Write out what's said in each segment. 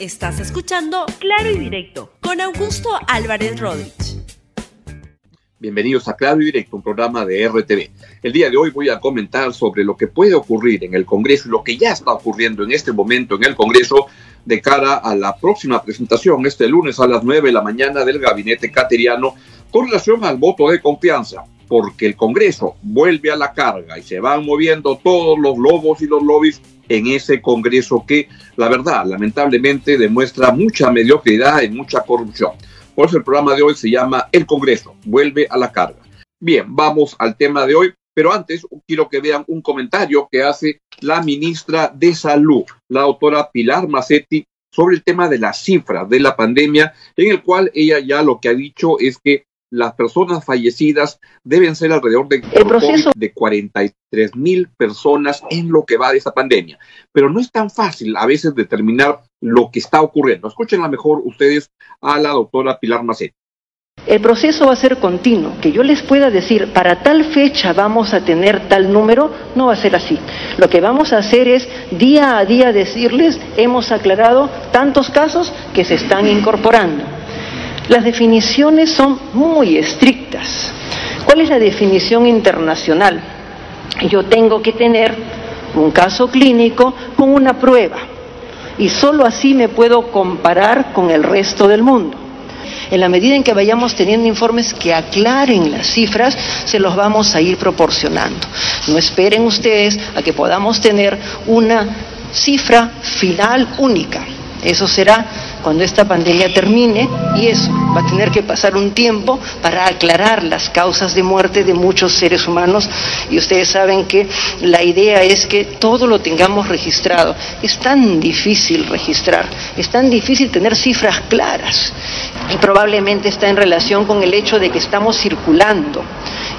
Estás escuchando Claro y Directo con Augusto Álvarez Rodríguez. Bienvenidos a Claro y Directo, un programa de RTV. El día de hoy voy a comentar sobre lo que puede ocurrir en el Congreso y lo que ya está ocurriendo en este momento en el Congreso de cara a la próxima presentación este lunes a las 9 de la mañana del gabinete cateriano con relación al voto de confianza, porque el Congreso vuelve a la carga y se van moviendo todos los lobos y los lobbies en ese Congreso que, la verdad, lamentablemente demuestra mucha mediocridad y mucha corrupción. Por eso el programa de hoy se llama El Congreso, vuelve a la carga. Bien, vamos al tema de hoy, pero antes quiero que vean un comentario que hace la ministra de Salud, la doctora Pilar Macetti, sobre el tema de las cifras de la pandemia, en el cual ella ya lo que ha dicho es que las personas fallecidas deben ser alrededor de, de 43 mil personas en lo que va de esa pandemia. Pero no es tan fácil a veces determinar lo que está ocurriendo. Escúchenla mejor ustedes a la doctora Pilar Macet. El proceso va a ser continuo. Que yo les pueda decir, para tal fecha vamos a tener tal número, no va a ser así. Lo que vamos a hacer es día a día decirles, hemos aclarado tantos casos que se están incorporando las definiciones son muy estrictas. ¿Cuál es la definición internacional? Yo tengo que tener un caso clínico con una prueba y solo así me puedo comparar con el resto del mundo. En la medida en que vayamos teniendo informes que aclaren las cifras, se los vamos a ir proporcionando. No esperen ustedes a que podamos tener una cifra final única. Eso será cuando esta pandemia termine y eso va a tener que pasar un tiempo para aclarar las causas de muerte de muchos seres humanos y ustedes saben que la idea es que todo lo tengamos registrado. Es tan difícil registrar, es tan difícil tener cifras claras y probablemente está en relación con el hecho de que estamos circulando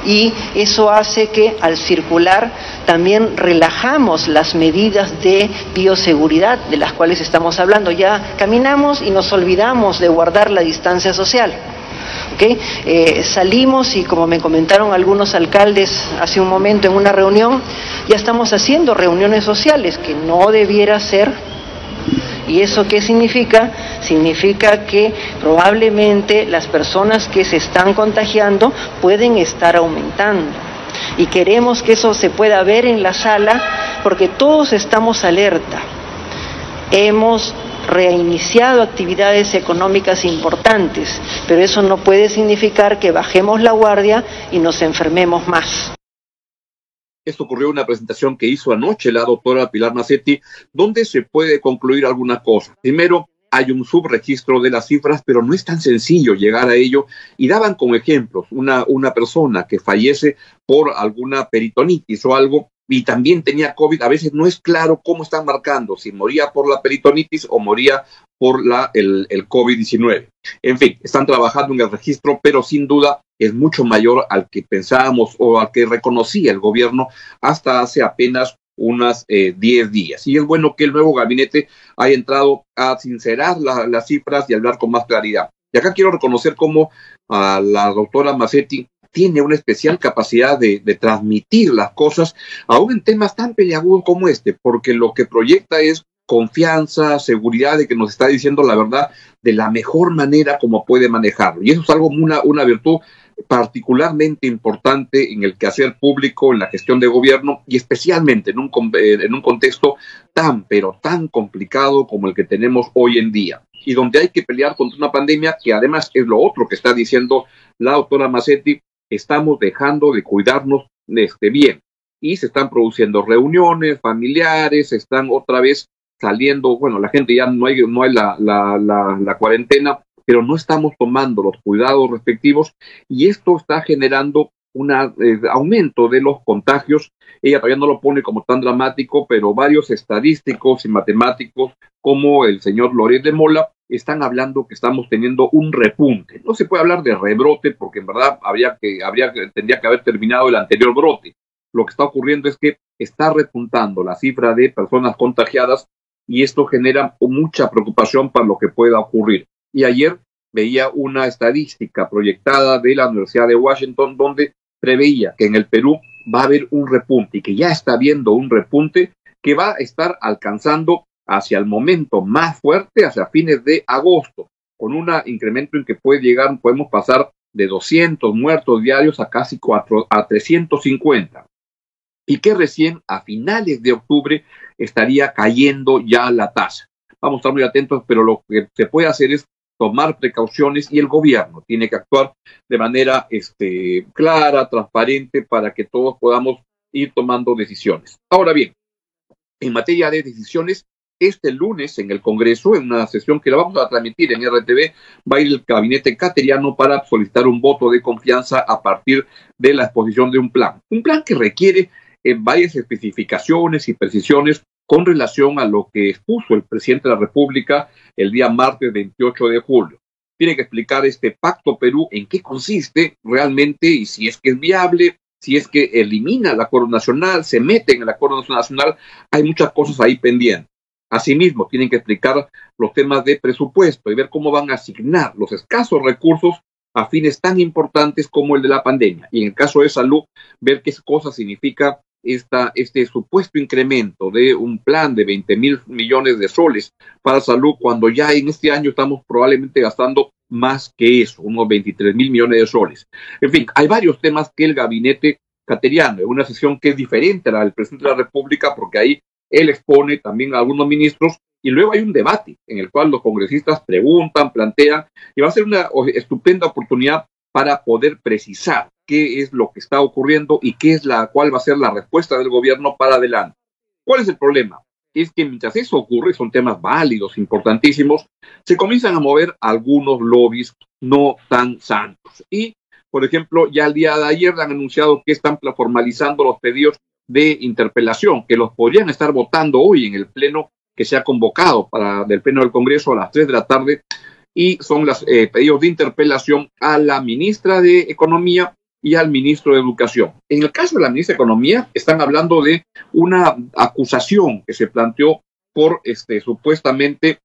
y eso hace que al circular también relajamos las medidas de bioseguridad de las cuales estamos hablando. Ya caminamos y nos olvidamos de guardar la distancia social. Eh, salimos y como me comentaron algunos alcaldes hace un momento en una reunión, ya estamos haciendo reuniones sociales, que no debiera ser ¿Y eso qué significa? Significa que probablemente las personas que se están contagiando pueden estar aumentando. Y queremos que eso se pueda ver en la sala porque todos estamos alerta. Hemos reiniciado actividades económicas importantes, pero eso no puede significar que bajemos la guardia y nos enfermemos más. Esto ocurrió en una presentación que hizo anoche la doctora Pilar Macetti, donde se puede concluir alguna cosa. Primero, hay un subregistro de las cifras, pero no es tan sencillo llegar a ello. Y daban como ejemplos una, una persona que fallece por alguna peritonitis o algo y también tenía COVID. A veces no es claro cómo están marcando, si moría por la peritonitis o moría por la, el, el COVID-19. En fin, están trabajando en el registro, pero sin duda es mucho mayor al que pensábamos o al que reconocía el gobierno hasta hace apenas unas 10 eh, días. Y es bueno que el nuevo gabinete haya entrado a sincerar las cifras y hablar con más claridad. Y acá quiero reconocer cómo a la doctora Macetti tiene una especial capacidad de, de, transmitir las cosas, aún en temas tan peliagudos como este, porque lo que proyecta es confianza, seguridad de que nos está diciendo la verdad de la mejor manera como puede manejarlo. Y eso es algo, una, una virtud particularmente importante en el quehacer público, en la gestión de gobierno y especialmente en un, eh, en un contexto tan, pero tan complicado como el que tenemos hoy en día y donde hay que pelear contra una pandemia que además es lo otro que está diciendo la doctora Macetti, estamos dejando de cuidarnos este bien y se están produciendo reuniones familiares, están otra vez saliendo, bueno, la gente ya no hay, no hay la, la, la, cuarentena, pero no estamos tomando los cuidados respectivos y esto está generando un eh, aumento de los contagios. Ella todavía no lo pone como tan dramático, pero varios estadísticos y matemáticos, como el señor Loret de Mola, están hablando que estamos teniendo un repunte. No se puede hablar de rebrote porque en verdad habría que, habría, tendría que haber terminado el anterior brote. Lo que está ocurriendo es que está repuntando la cifra de personas contagiadas y esto genera mucha preocupación para lo que pueda ocurrir. Y ayer veía una estadística proyectada de la Universidad de Washington donde preveía que en el Perú va a haber un repunte y que ya está habiendo un repunte que va a estar alcanzando hacia el momento más fuerte, hacia fines de agosto, con un incremento en que puede llegar, podemos pasar de 200 muertos diarios a casi 4, a 350. Y que recién a finales de octubre estaría cayendo ya la tasa. Vamos a estar muy atentos, pero lo que se puede hacer es tomar precauciones y el gobierno tiene que actuar de manera este, clara, transparente, para que todos podamos ir tomando decisiones. Ahora bien, en materia de decisiones, este lunes en el Congreso, en una sesión que la vamos a transmitir en RTV, va a ir el gabinete cateriano para solicitar un voto de confianza a partir de la exposición de un plan. Un plan que requiere eh, varias especificaciones y precisiones con relación a lo que expuso el presidente de la República el día martes 28 de julio. Tiene que explicar este pacto Perú en qué consiste realmente y si es que es viable, si es que elimina el acuerdo nacional, se mete en el acuerdo nacional, hay muchas cosas ahí pendientes. Asimismo, tienen que explicar los temas de presupuesto y ver cómo van a asignar los escasos recursos a fines tan importantes como el de la pandemia. Y en el caso de salud, ver qué cosa significa esta, este supuesto incremento de un plan de 20 mil millones de soles para salud, cuando ya en este año estamos probablemente gastando más que eso, unos 23 mil millones de soles. En fin, hay varios temas que el gabinete cateriano, en una sesión que es diferente a la del presidente de la República, porque ahí él expone también a algunos ministros y luego hay un debate en el cual los congresistas preguntan, plantean y va a ser una estupenda oportunidad para poder precisar qué es lo que está ocurriendo y qué es la cuál va a ser la respuesta del gobierno para adelante. ¿Cuál es el problema? Es que mientras eso ocurre, son temas válidos, importantísimos, se comienzan a mover algunos lobbies no tan santos. Y, por ejemplo, ya el día de ayer han anunciado que están formalizando los pedidos de interpelación, que los podrían estar votando hoy en el pleno que se ha convocado para del pleno del Congreso a las 3 de la tarde y son los eh, pedidos de interpelación a la ministra de Economía y al ministro de Educación. En el caso de la ministra de Economía, están hablando de una acusación que se planteó por este supuestamente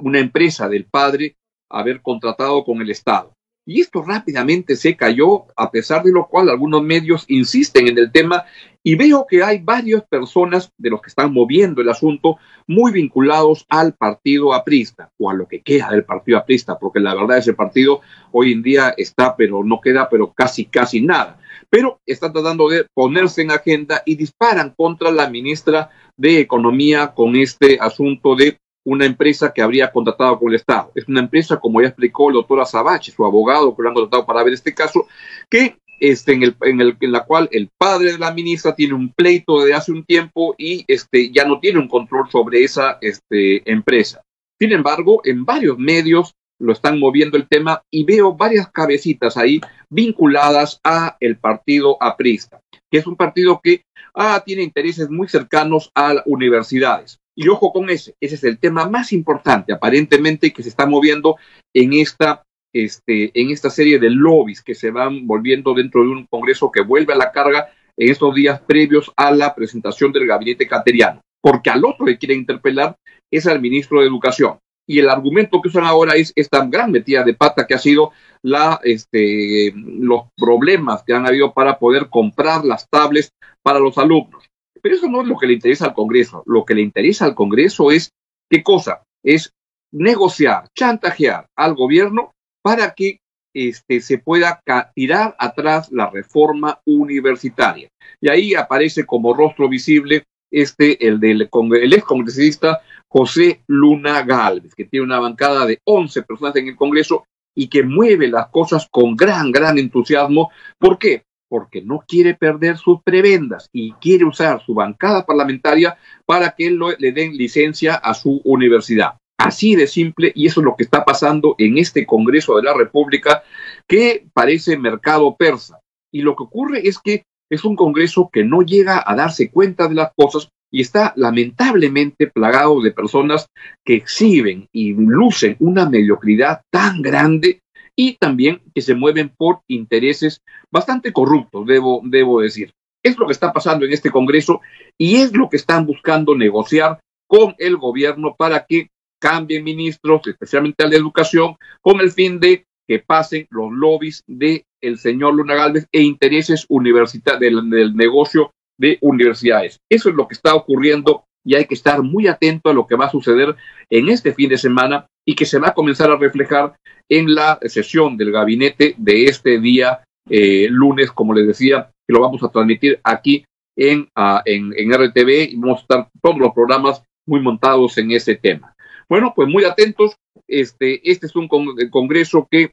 una empresa del padre haber contratado con el Estado. Y esto rápidamente se cayó, a pesar de lo cual algunos medios insisten en el tema y veo que hay varias personas de los que están moviendo el asunto muy vinculados al partido aprista o a lo que queda del partido aprista, porque la verdad ese partido hoy en día está, pero no queda, pero casi, casi nada. Pero están tratando de ponerse en agenda y disparan contra la ministra de Economía con este asunto de una empresa que habría contratado con el Estado. Es una empresa, como ya explicó el doctor Azabache, su abogado, que lo han contratado para ver este caso, que este, en, el, en, el, en la cual el padre de la ministra tiene un pleito de hace un tiempo y este, ya no tiene un control sobre esa este, empresa. Sin embargo, en varios medios lo están moviendo el tema y veo varias cabecitas ahí vinculadas a el partido aprista, que es un partido que ah, tiene intereses muy cercanos a universidades. Y ojo con ese, ese es el tema más importante aparentemente que se está moviendo en esta, este, en esta serie de lobbies que se van volviendo dentro de un Congreso que vuelve a la carga en estos días previos a la presentación del gabinete cateriano. Porque al otro que quiere interpelar es al ministro de Educación. Y el argumento que usan ahora es esta gran metida de pata que ha sido la, este, los problemas que han habido para poder comprar las tablets para los alumnos. Pero eso no es lo que le interesa al Congreso. Lo que le interesa al Congreso es, ¿qué cosa? Es negociar, chantajear al gobierno para que este, se pueda tirar atrás la reforma universitaria. Y ahí aparece como rostro visible este, el del el ex congresista José Luna Galvez, que tiene una bancada de 11 personas en el Congreso y que mueve las cosas con gran, gran entusiasmo. ¿Por qué? Porque no quiere perder sus prebendas y quiere usar su bancada parlamentaria para que le den licencia a su universidad. Así de simple, y eso es lo que está pasando en este Congreso de la República, que parece mercado persa. Y lo que ocurre es que es un Congreso que no llega a darse cuenta de las cosas y está lamentablemente plagado de personas que exhiben y lucen una mediocridad tan grande y también que se mueven por intereses bastante corruptos, debo, debo decir. Es lo que está pasando en este Congreso y es lo que están buscando negociar con el gobierno para que cambien ministros, especialmente al de educación, con el fin de que pasen los lobbies del el señor Luna Galvez e intereses del, del negocio de universidades. Eso es lo que está ocurriendo y hay que estar muy atento a lo que va a suceder en este fin de semana y que se va a comenzar a reflejar en la sesión del gabinete de este día eh, lunes, como les decía, que lo vamos a transmitir aquí en, uh, en, RTV y vamos a estar todos los programas muy montados en ese tema. Bueno, pues muy atentos. Este, este es un con congreso que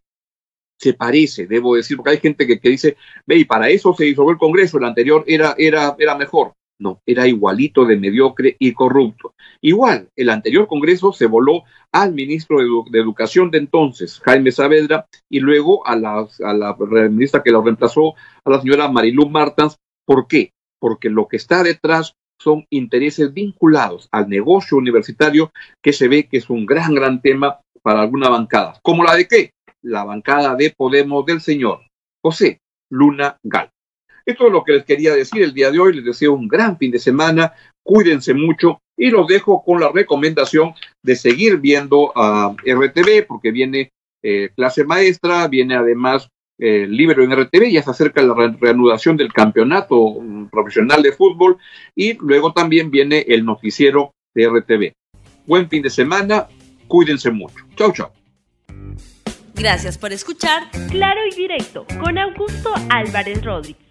se parece, debo decir, porque hay gente que, que dice, ve, y para eso se hizo el Congreso, el anterior era, era, era mejor. No, era igualito de mediocre y corrupto. Igual, el anterior Congreso se voló al ministro de, Edu de Educación de entonces, Jaime Saavedra, y luego a la, a la ministra que lo reemplazó, a la señora Marilu Martans. ¿Por qué? Porque lo que está detrás son intereses vinculados al negocio universitario que se ve que es un gran, gran tema para alguna bancada. ¿Como la de qué? La bancada de Podemos del señor José Luna Gal. Esto es lo que les quería decir el día de hoy. Les deseo un gran fin de semana. Cuídense mucho y los dejo con la recomendación de seguir viendo a RTV porque viene eh, clase maestra, viene además eh, libro en RTV, ya se acerca la re reanudación del campeonato profesional de fútbol y luego también viene el noticiero de RTV. Buen fin de semana, cuídense mucho. Chau, chau. Gracias por escuchar Claro y Directo con Augusto Álvarez Rodríguez.